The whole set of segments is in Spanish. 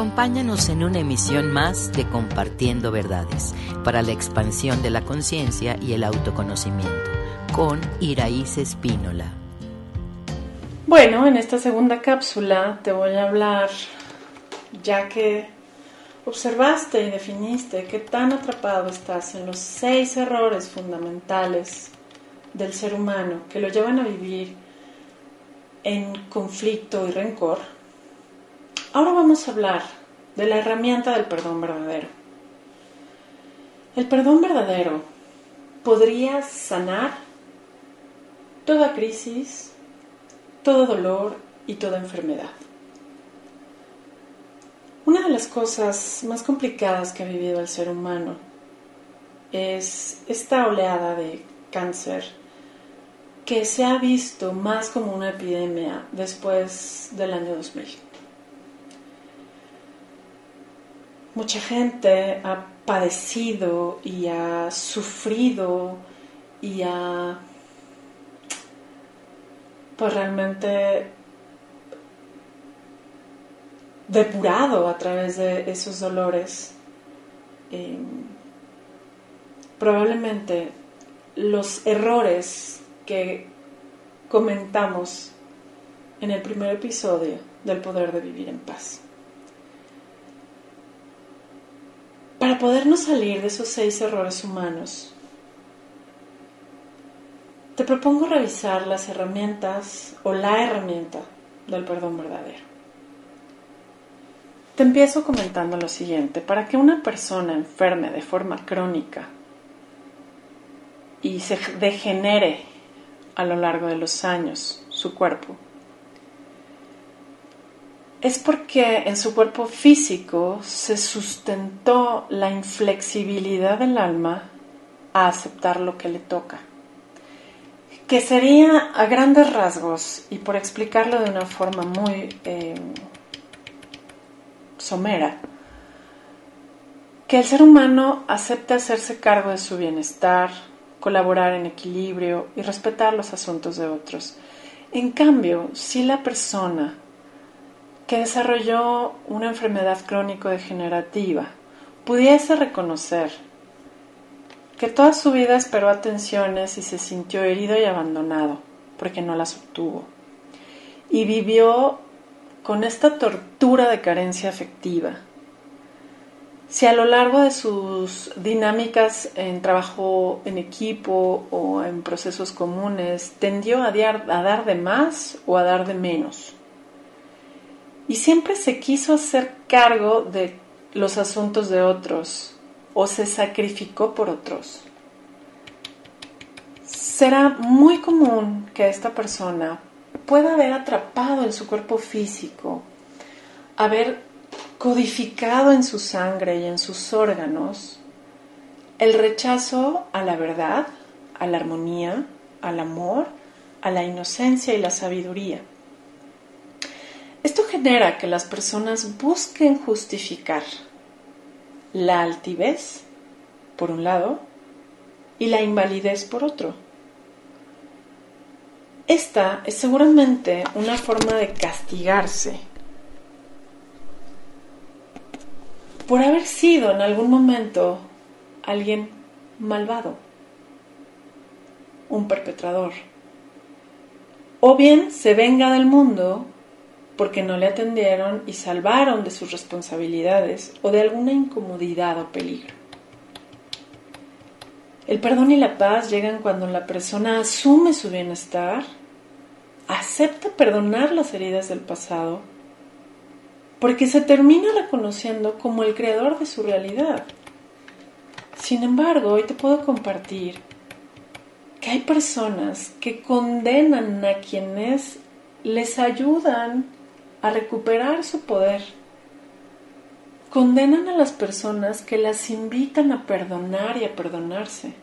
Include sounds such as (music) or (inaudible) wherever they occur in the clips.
Acompáñanos en una emisión más de Compartiendo Verdades para la expansión de la conciencia y el autoconocimiento con Iraíz Espínola. Bueno, en esta segunda cápsula te voy a hablar, ya que observaste y definiste qué tan atrapado estás en los seis errores fundamentales del ser humano que lo llevan a vivir en conflicto y rencor, ahora vamos a hablar de la herramienta del perdón verdadero. El perdón verdadero podría sanar toda crisis, todo dolor y toda enfermedad. Una de las cosas más complicadas que ha vivido el ser humano es esta oleada de cáncer que se ha visto más como una epidemia después del año 2000. Mucha gente ha padecido y ha sufrido y ha pues realmente depurado a través de esos dolores. probablemente los errores que comentamos en el primer episodio del poder de vivir en paz. Para podernos salir de esos seis errores humanos, te propongo revisar las herramientas o la herramienta del perdón verdadero. Te empiezo comentando lo siguiente. Para que una persona enferme de forma crónica y se degenere a lo largo de los años su cuerpo. Es porque en su cuerpo físico se sustentó la inflexibilidad del alma a aceptar lo que le toca. Que sería a grandes rasgos, y por explicarlo de una forma muy eh, somera, que el ser humano acepte hacerse cargo de su bienestar, colaborar en equilibrio y respetar los asuntos de otros. En cambio, si la persona que desarrolló una enfermedad crónico-degenerativa. Pudiese reconocer que toda su vida esperó atenciones y se sintió herido y abandonado porque no las obtuvo, y vivió con esta tortura de carencia afectiva, si a lo largo de sus dinámicas en trabajo en equipo o en procesos comunes tendió a dar, de más o a dar de menos. Y siempre se quiso hacer cargo de los asuntos de otros o se sacrificó por otros. Será muy común que esta persona pueda haber atrapado en su cuerpo físico, haber codificado en su sangre y en sus órganos el rechazo a la verdad, a la armonía, al amor, a la inocencia y la sabiduría. Esto genera que las personas busquen justificar la altivez, por un lado, y la invalidez, por otro. Esta es seguramente una forma de castigarse por haber sido en algún momento alguien malvado, un perpetrador. O bien se venga del mundo porque no le atendieron y salvaron de sus responsabilidades o de alguna incomodidad o peligro. El perdón y la paz llegan cuando la persona asume su bienestar, acepta perdonar las heridas del pasado porque se termina reconociendo como el creador de su realidad. Sin embargo, hoy te puedo compartir que hay personas que condenan a quienes les ayudan a recuperar su poder. Condenan a las personas que las invitan a perdonar y a perdonarse,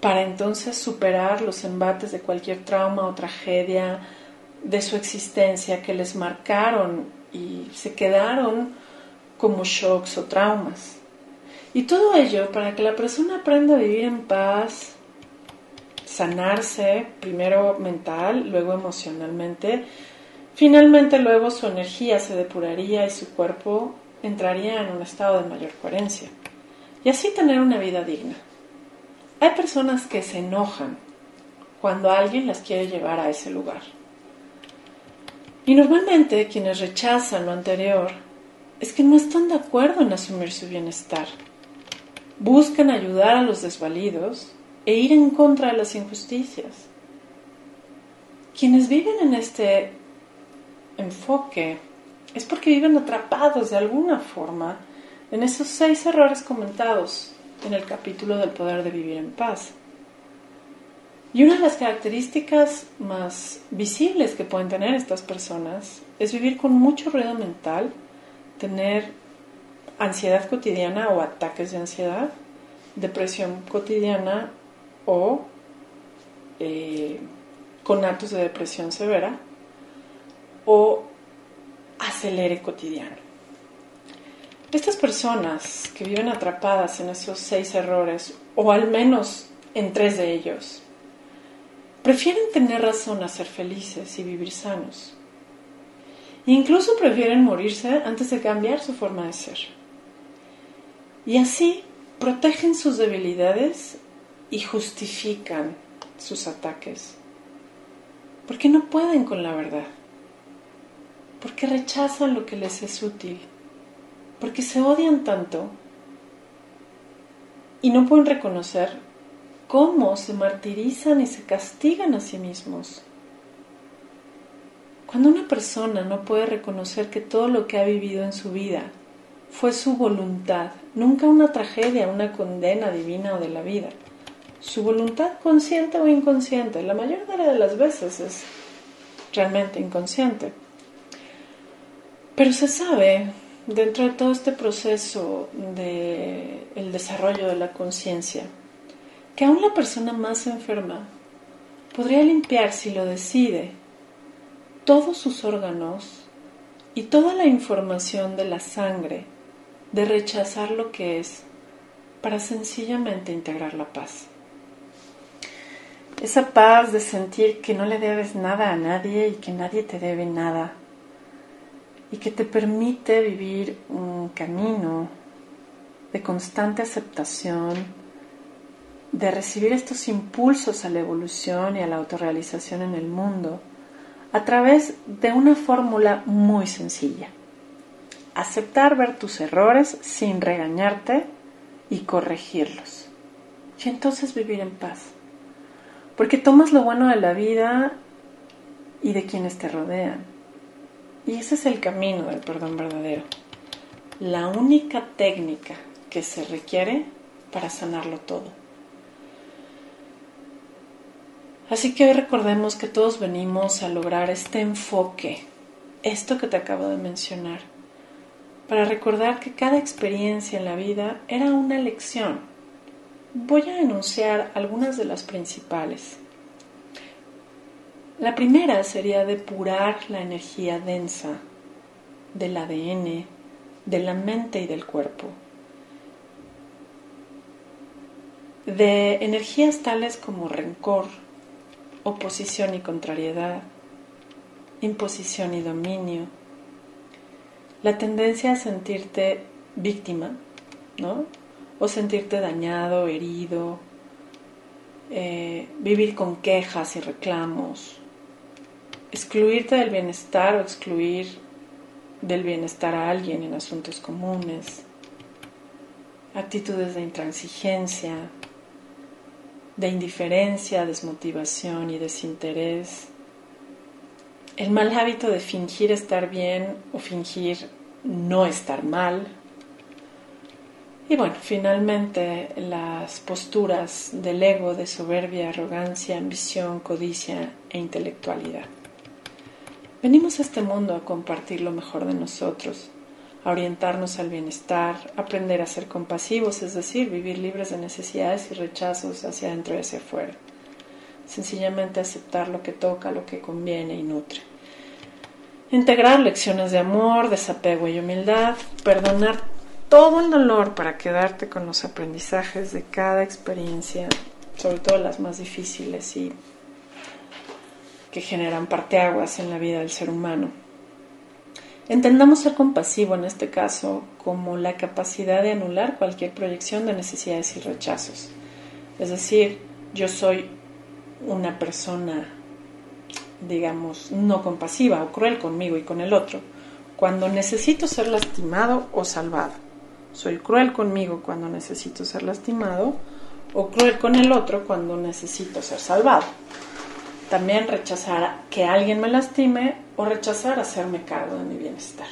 para entonces superar los embates de cualquier trauma o tragedia, de su existencia que les marcaron y se quedaron como shocks o traumas. Y todo ello para que la persona aprenda a vivir en paz, sanarse, primero mental, luego emocionalmente, Finalmente luego su energía se depuraría y su cuerpo entraría en un estado de mayor coherencia y así tener una vida digna. Hay personas que se enojan cuando alguien las quiere llevar a ese lugar. Y normalmente quienes rechazan lo anterior es que no están de acuerdo en asumir su bienestar. Buscan ayudar a los desvalidos e ir en contra de las injusticias. Quienes viven en este enfoque es porque viven atrapados de alguna forma en esos seis errores comentados en el capítulo del poder de vivir en paz. Y una de las características más visibles que pueden tener estas personas es vivir con mucho ruido mental, tener ansiedad cotidiana o ataques de ansiedad, depresión cotidiana o eh, con actos de depresión severa o acelere cotidiano. Estas personas que viven atrapadas en esos seis errores, o al menos en tres de ellos, prefieren tener razón a ser felices y vivir sanos. Incluso prefieren morirse antes de cambiar su forma de ser. Y así protegen sus debilidades y justifican sus ataques. Porque no pueden con la verdad. Porque rechazan lo que les es útil. Porque se odian tanto y no pueden reconocer cómo se martirizan y se castigan a sí mismos. Cuando una persona no puede reconocer que todo lo que ha vivido en su vida fue su voluntad, nunca una tragedia, una condena divina o de la vida, su voluntad consciente o inconsciente, la mayoría de las veces es realmente inconsciente. Pero se sabe, dentro de todo este proceso del el desarrollo de la conciencia, que aún la persona más enferma podría limpiar, si lo decide, todos sus órganos y toda la información de la sangre de rechazar lo que es para sencillamente integrar la paz. Esa paz de sentir que no le debes nada a nadie y que nadie te debe nada. Y que te permite vivir un camino de constante aceptación, de recibir estos impulsos a la evolución y a la autorrealización en el mundo a través de una fórmula muy sencilla. Aceptar ver tus errores sin regañarte y corregirlos. Y entonces vivir en paz. Porque tomas lo bueno de la vida y de quienes te rodean. Y ese es el camino del perdón verdadero. La única técnica que se requiere para sanarlo todo. Así que hoy recordemos que todos venimos a lograr este enfoque, esto que te acabo de mencionar, para recordar que cada experiencia en la vida era una lección Voy a enunciar algunas de las principales. La primera sería depurar la energía densa del ADN, de la mente y del cuerpo. De energías tales como rencor, oposición y contrariedad, imposición y dominio, la tendencia a sentirte víctima, ¿no? o sentirte dañado, herido, eh, vivir con quejas y reclamos, excluirte del bienestar o excluir del bienestar a alguien en asuntos comunes, actitudes de intransigencia, de indiferencia, desmotivación y desinterés, el mal hábito de fingir estar bien o fingir no estar mal, y bueno, finalmente las posturas del ego de soberbia, arrogancia, ambición, codicia e intelectualidad. Venimos a este mundo a compartir lo mejor de nosotros, a orientarnos al bienestar, aprender a ser compasivos, es decir, vivir libres de necesidades y rechazos hacia adentro y hacia afuera. Sencillamente aceptar lo que toca, lo que conviene y nutre. Integrar lecciones de amor, desapego y humildad, perdonar todo el dolor para quedarte con los aprendizajes de cada experiencia, sobre todo las más difíciles, y que generan parteaguas en la vida del ser humano. Entendamos ser compasivo en este caso como la capacidad de anular cualquier proyección de necesidades y rechazos. Es decir, yo soy una persona, digamos, no compasiva o cruel conmigo y con el otro, cuando necesito ser lastimado o salvado. Soy cruel conmigo cuando necesito ser lastimado o cruel con el otro cuando necesito ser salvado. También rechazar que alguien me lastime o rechazar hacerme cargo de mi bienestar.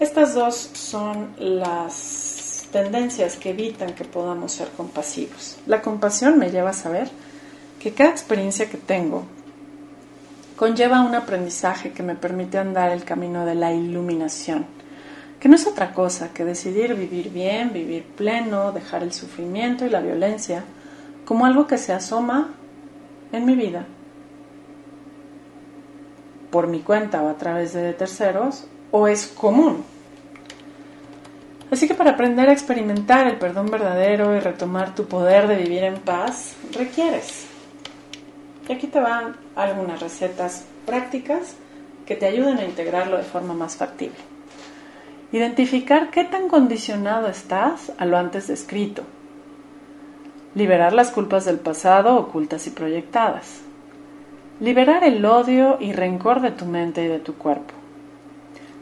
Estas dos son las tendencias que evitan que podamos ser compasivos. La compasión me lleva a saber que cada experiencia que tengo conlleva un aprendizaje que me permite andar el camino de la iluminación, que no es otra cosa que decidir vivir bien, vivir pleno, dejar el sufrimiento y la violencia como algo que se asoma en mi vida por mi cuenta o a través de terceros, o es común. Así que para aprender a experimentar el perdón verdadero y retomar tu poder de vivir en paz, requieres. Y aquí te van algunas recetas prácticas que te ayuden a integrarlo de forma más factible. Identificar qué tan condicionado estás a lo antes descrito. Liberar las culpas del pasado ocultas y proyectadas. Liberar el odio y rencor de tu mente y de tu cuerpo.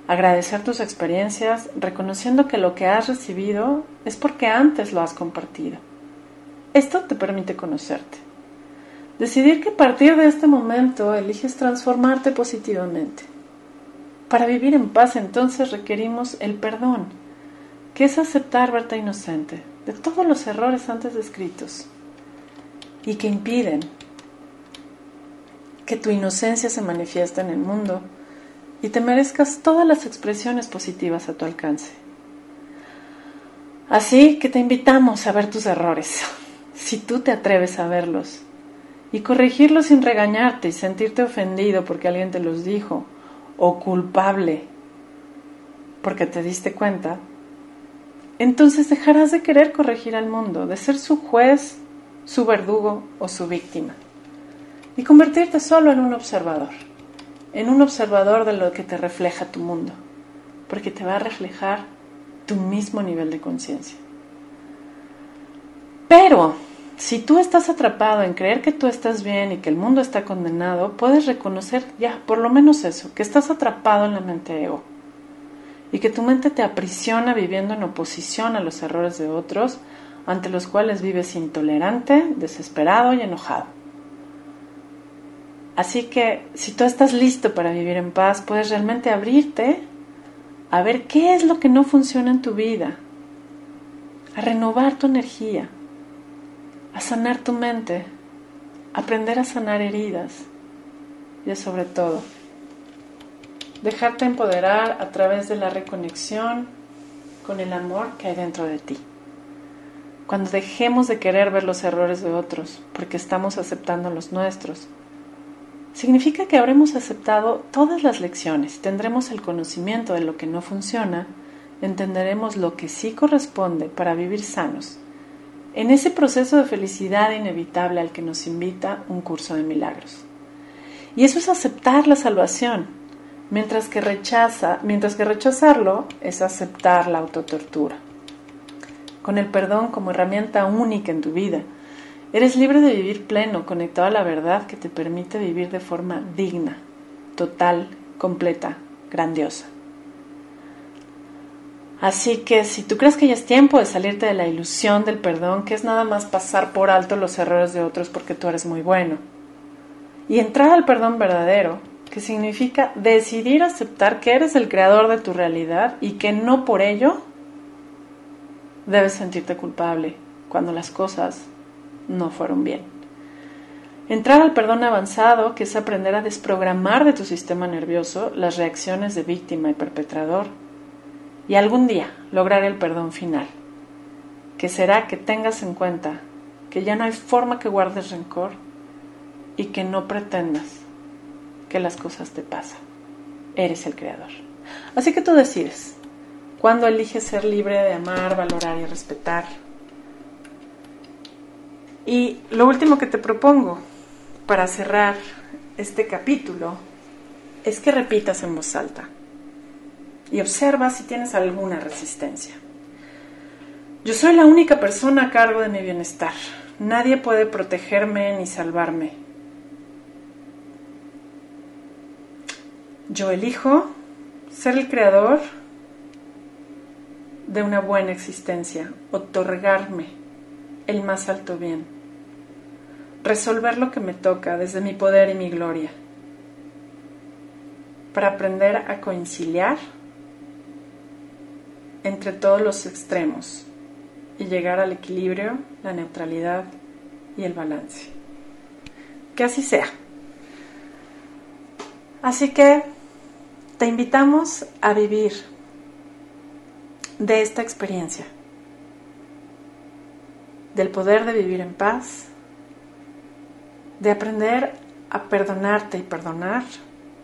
Agradecer tus experiencias reconociendo que lo que has recibido es porque antes lo has compartido. Esto te permite conocerte. Decidir que a partir de este momento eliges transformarte positivamente. Para vivir en paz entonces requerimos el perdón, que es aceptar verte inocente de todos los errores antes descritos y que impiden que tu inocencia se manifieste en el mundo y te merezcas todas las expresiones positivas a tu alcance. Así que te invitamos a ver tus errores, (laughs) si tú te atreves a verlos y corregirlo sin regañarte y sentirte ofendido porque alguien te los dijo o culpable porque te diste cuenta, entonces dejarás de querer corregir al mundo, de ser su juez, su verdugo o su víctima y convertirte solo en un observador, en un observador de lo que te refleja tu mundo, porque te va a reflejar tu mismo nivel de conciencia. Pero si tú estás atrapado en creer que tú estás bien y que el mundo está condenado, puedes reconocer ya, por lo menos eso, que estás atrapado en la mente ego y que tu mente te aprisiona viviendo en oposición a los errores de otros, ante los cuales vives intolerante, desesperado y enojado. Así que si tú estás listo para vivir en paz, puedes realmente abrirte a ver qué es lo que no funciona en tu vida, a renovar tu energía, a sanar tu mente, aprender a sanar heridas. Y sobre todo dejarte empoderar a través de la reconexión con el amor que hay dentro de ti. Cuando dejemos de querer ver los errores de otros porque estamos aceptando los nuestros, significa que habremos aceptado todas las lecciones, tendremos el conocimiento de lo que no funciona, entenderemos lo que sí corresponde para vivir sanos en ese proceso de felicidad inevitable al que nos invita un curso de milagros. Y eso es aceptar la salvación, mientras que, rechaza, mientras que rechazarlo es aceptar la autotortura. Con el perdón como herramienta única en tu vida, eres libre de vivir pleno, conectado a la verdad que te permite vivir de forma digna, total, completa, grandiosa. Así que si tú crees que ya es tiempo de salirte de la ilusión del perdón, que es nada más pasar por alto los errores de otros porque tú eres muy bueno, y entrar al perdón verdadero, que significa decidir aceptar que eres el creador de tu realidad y que no por ello debes sentirte culpable cuando las cosas no fueron bien. Entrar al perdón avanzado, que es aprender a desprogramar de tu sistema nervioso las reacciones de víctima y perpetrador y algún día lograr el perdón final, que será que tengas en cuenta que ya no hay forma que guardes rencor y que no pretendas que las cosas te pasan. Eres el creador. Así que tú decides cuándo eliges ser libre de amar, valorar y respetar. Y lo último que te propongo para cerrar este capítulo es que repitas en voz alta y observa si tienes alguna resistencia. Yo soy la única persona a cargo de mi bienestar. Nadie puede protegerme ni salvarme. Yo elijo ser el creador de una buena existencia, otorgarme el más alto bien, resolver lo que me toca desde mi poder y mi gloria, para aprender a conciliar entre todos los extremos y llegar al equilibrio, la neutralidad y el balance. Que así sea. Así que te invitamos a vivir de esta experiencia, del poder de vivir en paz, de aprender a perdonarte y perdonar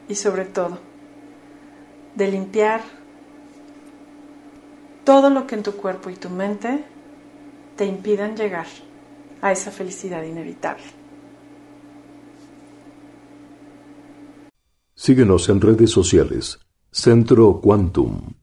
y sobre todo de limpiar todo lo que en tu cuerpo y tu mente te impidan llegar a esa felicidad inevitable. Síguenos en redes sociales. Centro Quantum.